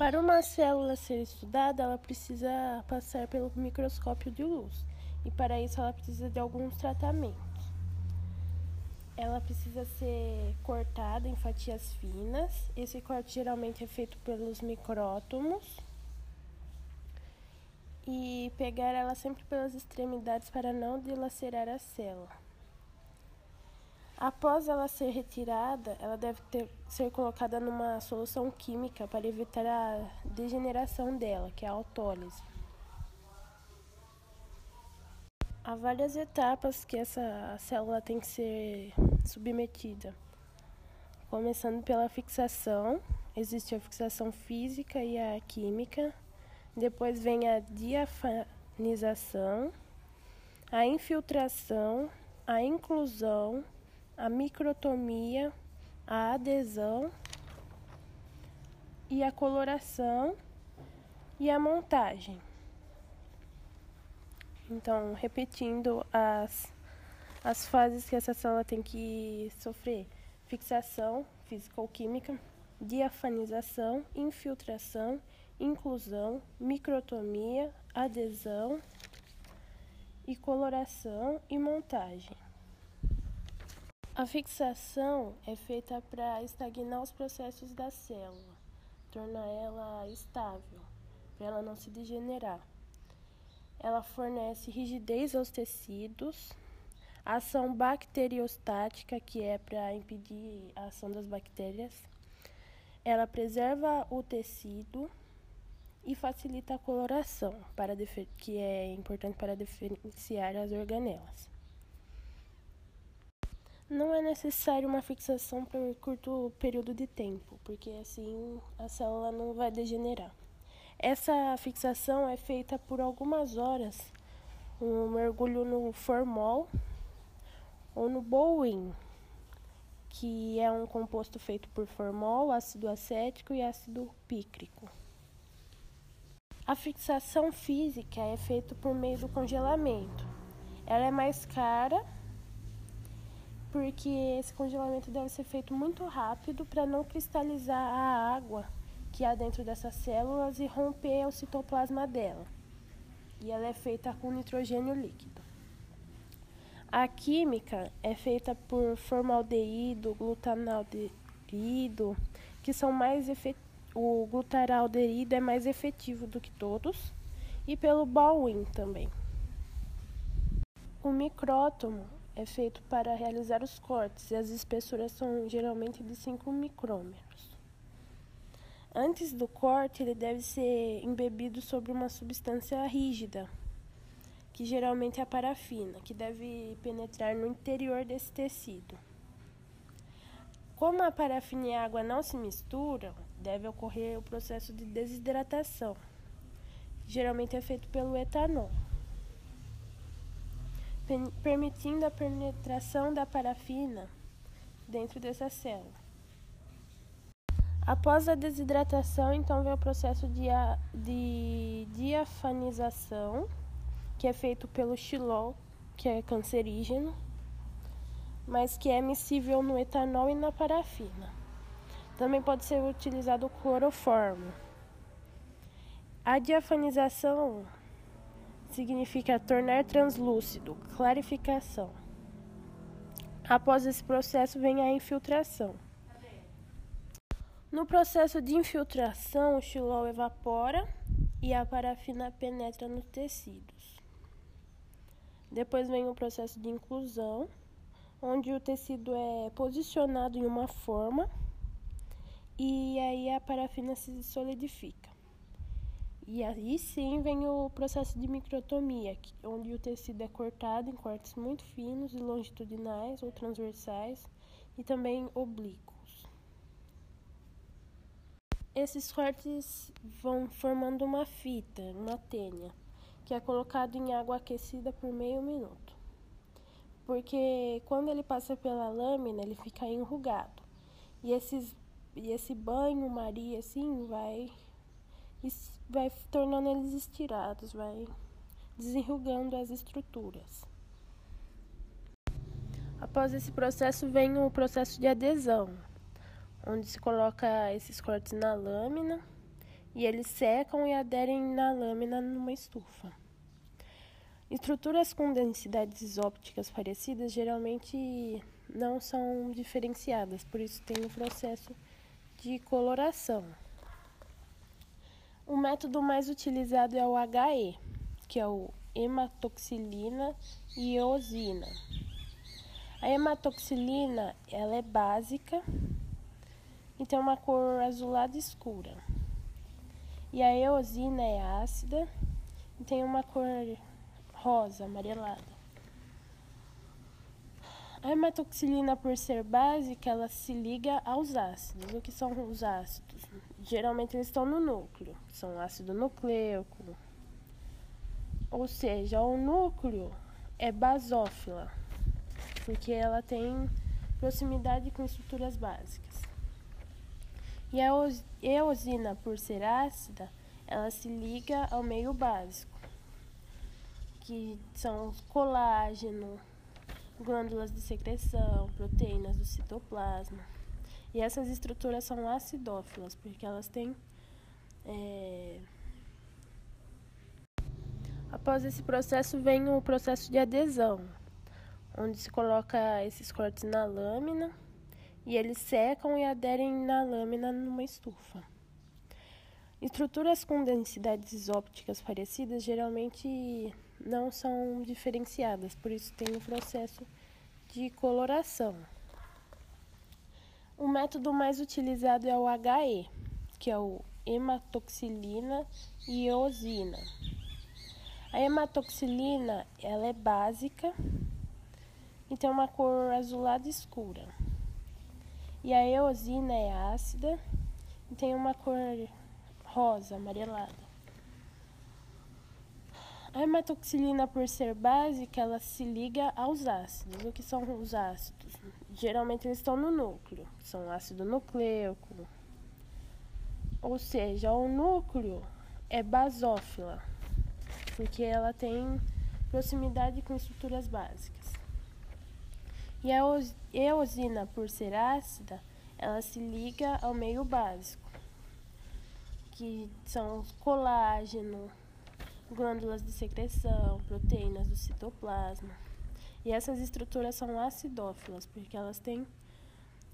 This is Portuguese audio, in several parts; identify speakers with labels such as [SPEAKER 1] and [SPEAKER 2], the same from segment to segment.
[SPEAKER 1] Para uma célula ser estudada, ela precisa passar pelo microscópio de luz, e para isso ela precisa de alguns tratamentos. Ela precisa ser cortada em fatias finas. Esse corte geralmente é feito pelos micrótomos. E pegar ela sempre pelas extremidades para não dilacerar a célula. Após ela ser retirada, ela deve ter, ser colocada numa solução química para evitar a degeneração dela, que é a autólise. Há várias etapas que essa célula tem que ser submetida. Começando pela fixação, existe a fixação física e a química. Depois vem a diafanização, a infiltração, a inclusão a microtomia, a adesão e a coloração e a montagem. Então, repetindo as, as fases que essa célula tem que sofrer: fixação físico-química, diafanização, infiltração, inclusão, microtomia, adesão e coloração e montagem. A fixação é feita para estagnar os processos da célula, tornar ela estável, para ela não se degenerar. Ela fornece rigidez aos tecidos, ação bacteriostática, que é para impedir a ação das bactérias. Ela preserva o tecido e facilita a coloração, para que é importante para diferenciar as organelas. Não é necessário uma fixação por curto período de tempo, porque assim a célula não vai degenerar. Essa fixação é feita por algumas horas, um mergulho no formol ou no Bowen, que é um composto feito por formol, ácido acético e ácido pícrico. A fixação física é feita por meio do congelamento. Ela é mais cara porque esse congelamento deve ser feito muito rápido para não cristalizar a água que há dentro dessas células e romper o citoplasma dela. E ela é feita com nitrogênio líquido. A química é feita por formaldeído, glutanaldeído, que são mais efetivos. O glutaraldeído é mais efetivo do que todos, e pelo Baldwin também. O micrótomo é feito para realizar os cortes e as espessuras são geralmente de 5 micrômetros. Antes do corte, ele deve ser embebido sobre uma substância rígida, que geralmente é a parafina, que deve penetrar no interior desse tecido. Como a parafina e a água não se misturam, deve ocorrer o processo de desidratação. Geralmente é feito pelo etanol permitindo a penetração da parafina dentro dessa célula. Após a desidratação, então vem o processo de, de diafanização, que é feito pelo xilol, que é cancerígeno, mas que é miscível no etanol e na parafina. Também pode ser utilizado o cloroformo. A diafanização significa tornar translúcido, clarificação. Após esse processo vem a infiltração. No processo de infiltração, o xilol evapora e a parafina penetra nos tecidos. Depois vem o processo de inclusão, onde o tecido é posicionado em uma forma e aí a parafina se solidifica. E aí sim vem o processo de microtomia, onde o tecido é cortado em cortes muito finos e longitudinais ou transversais e também oblíquos. Esses cortes vão formando uma fita, uma tênia, que é colocado em água aquecida por meio minuto. Porque quando ele passa pela lâmina, ele fica enrugado. E, esses, e esse banho-maria assim vai vai tornando eles estirados, vai desenrugando as estruturas. Após esse processo vem o processo de adesão, onde se coloca esses cortes na lâmina e eles secam e aderem na lâmina numa estufa. Estruturas com densidades ópticas parecidas geralmente não são diferenciadas, por isso tem o processo de coloração. O método mais utilizado é o HE, que é o hematoxilina e eosina. A hematoxilina ela é básica e tem uma cor azulada escura. E a eosina é ácida e tem uma cor rosa, amarelada. A hematoxilina, por ser básica, ela se liga aos ácidos. O que são os ácidos? Geralmente eles estão no núcleo. São ácido nucleico. Ou seja, o núcleo é basófila, porque ela tem proximidade com estruturas básicas. E a eosina, por ser ácida, ela se liga ao meio básico, que são colágeno, glândulas de secreção, proteínas do citoplasma. E essas estruturas são acidófilas, porque elas têm. É... Após esse processo vem o processo de adesão, onde se coloca esses cortes na lâmina e eles secam e aderem na lâmina numa estufa. Estruturas com densidades ópticas parecidas geralmente não são diferenciadas, por isso tem o processo de coloração. O método mais utilizado é o HE, que é o hematoxilina e eosina. A hematoxilina ela é básica e tem uma cor azulada escura. E a eosina é ácida e tem uma cor rosa, amarelada. A hematoxilina, por ser básica, ela se liga aos ácidos. O que são os ácidos? Geralmente eles estão no núcleo. São ácido nucleico. Ou seja, o núcleo é basófila, porque ela tem proximidade com estruturas básicas. E a eosina, por ser ácida, ela se liga ao meio básico, que são colágeno, glândulas de secreção, proteínas do citoplasma. E essas estruturas são acidófilas, porque elas têm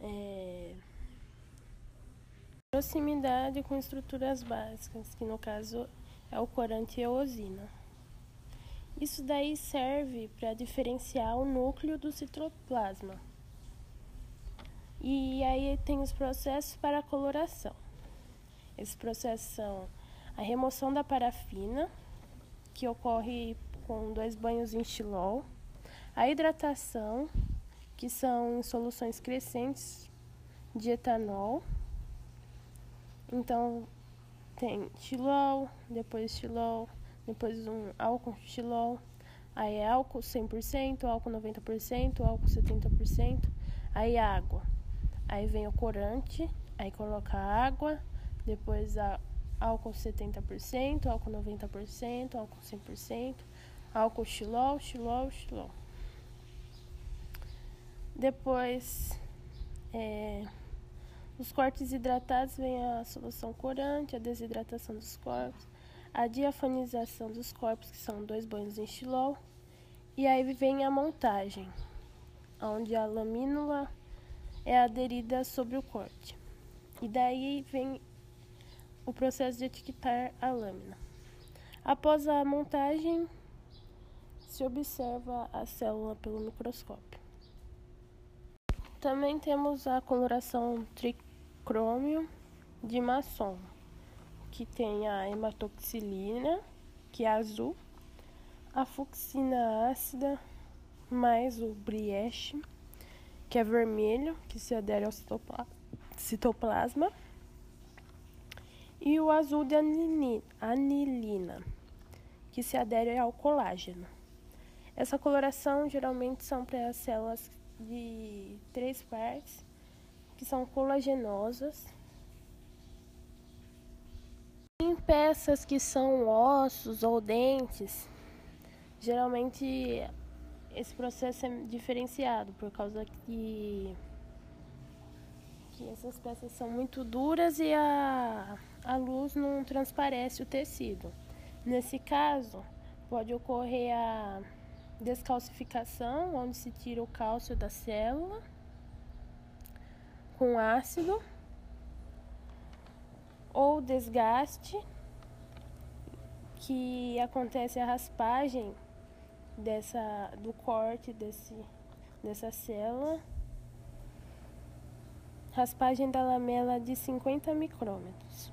[SPEAKER 1] é, proximidade com estruturas básicas, que no caso é o corante e a eosina. Isso daí serve para diferenciar o núcleo do citoplasma. E aí tem os processos para a coloração. Esses processos são a remoção da parafina, que ocorre com dois banhos em xilol, a hidratação, que são soluções crescentes de etanol. Então, tem xilol, depois xilol, depois um álcool xilol, aí é álcool 100%, álcool 90%, álcool 70%, aí água. Aí vem o corante, aí coloca água, depois a álcool 70%, álcool 90%, álcool 100%, álcool xilol, xilol, xilol. Depois, é, os cortes hidratados vem a solução corante, a desidratação dos corpos, a diafanização dos corpos, que são dois banhos em xilol, e aí vem a montagem, onde a lamínula é aderida sobre o corte. E daí vem o processo de etiquetar a lâmina. Após a montagem, se observa a célula pelo microscópio. Também temos a coloração tricrômio de maçom, que tem a hematoxilina, que é azul, a fucsina ácida, mais o brieche, que é vermelho, que se adere ao citoplasma e o azul de anilina, que se adere ao colágeno. Essa coloração geralmente são para as células de três partes, que são colagenosas. Em peças que são ossos ou dentes, geralmente esse processo é diferenciado por causa que que essas peças são muito duras e a, a luz não transparece o tecido. Nesse caso, pode ocorrer a descalcificação, onde se tira o cálcio da célula com ácido, ou desgaste, que acontece a raspagem dessa do corte desse dessa célula. Raspagem da lamela de 50 micrômetros.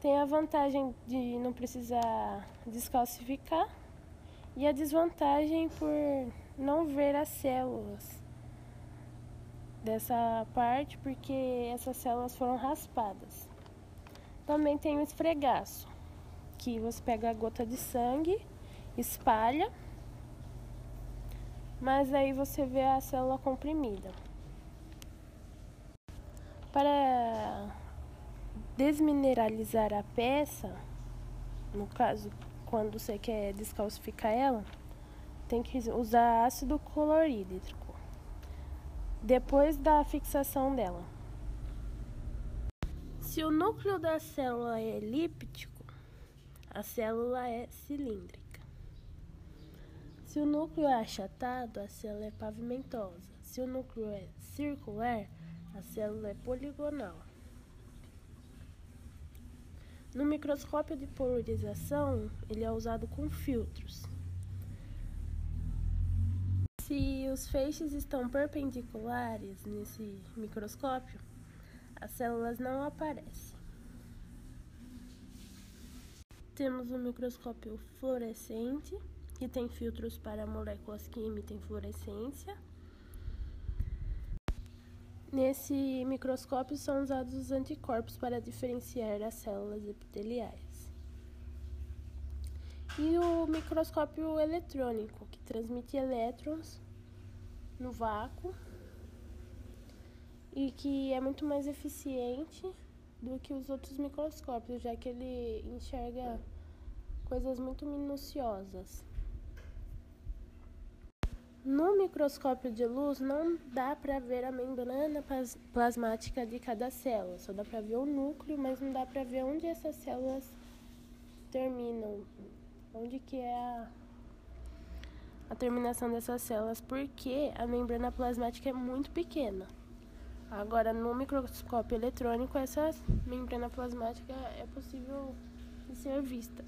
[SPEAKER 1] Tem a vantagem de não precisar descalcificar e a desvantagem por não ver as células dessa parte porque essas células foram raspadas. Também tem o esfregaço, que você pega a gota de sangue, espalha, mas aí você vê a célula comprimida. Para desmineralizar a peça, no caso quando você quer descalcificar ela, tem que usar ácido clorídrico depois da fixação dela. Se o núcleo da célula é elíptico, a célula é cilíndrica. Se o núcleo é achatado, a célula é pavimentosa. Se o núcleo é circular, a célula é poligonal. No microscópio de polarização, ele é usado com filtros. Se os feixes estão perpendiculares nesse microscópio, as células não aparecem. Temos um microscópio fluorescente, que tem filtros para moléculas que emitem fluorescência. Nesse microscópio são usados os anticorpos para diferenciar as células epiteliais. E o microscópio eletrônico, que transmite elétrons no vácuo e que é muito mais eficiente do que os outros microscópios, já que ele enxerga coisas muito minuciosas. No microscópio de luz não dá para ver a membrana plasmática de cada célula, só dá para ver o núcleo, mas não dá para ver onde essas células terminam, onde que é a, a terminação dessas células, porque a membrana plasmática é muito pequena. Agora, no microscópio eletrônico, essa membrana plasmática é possível ser vista.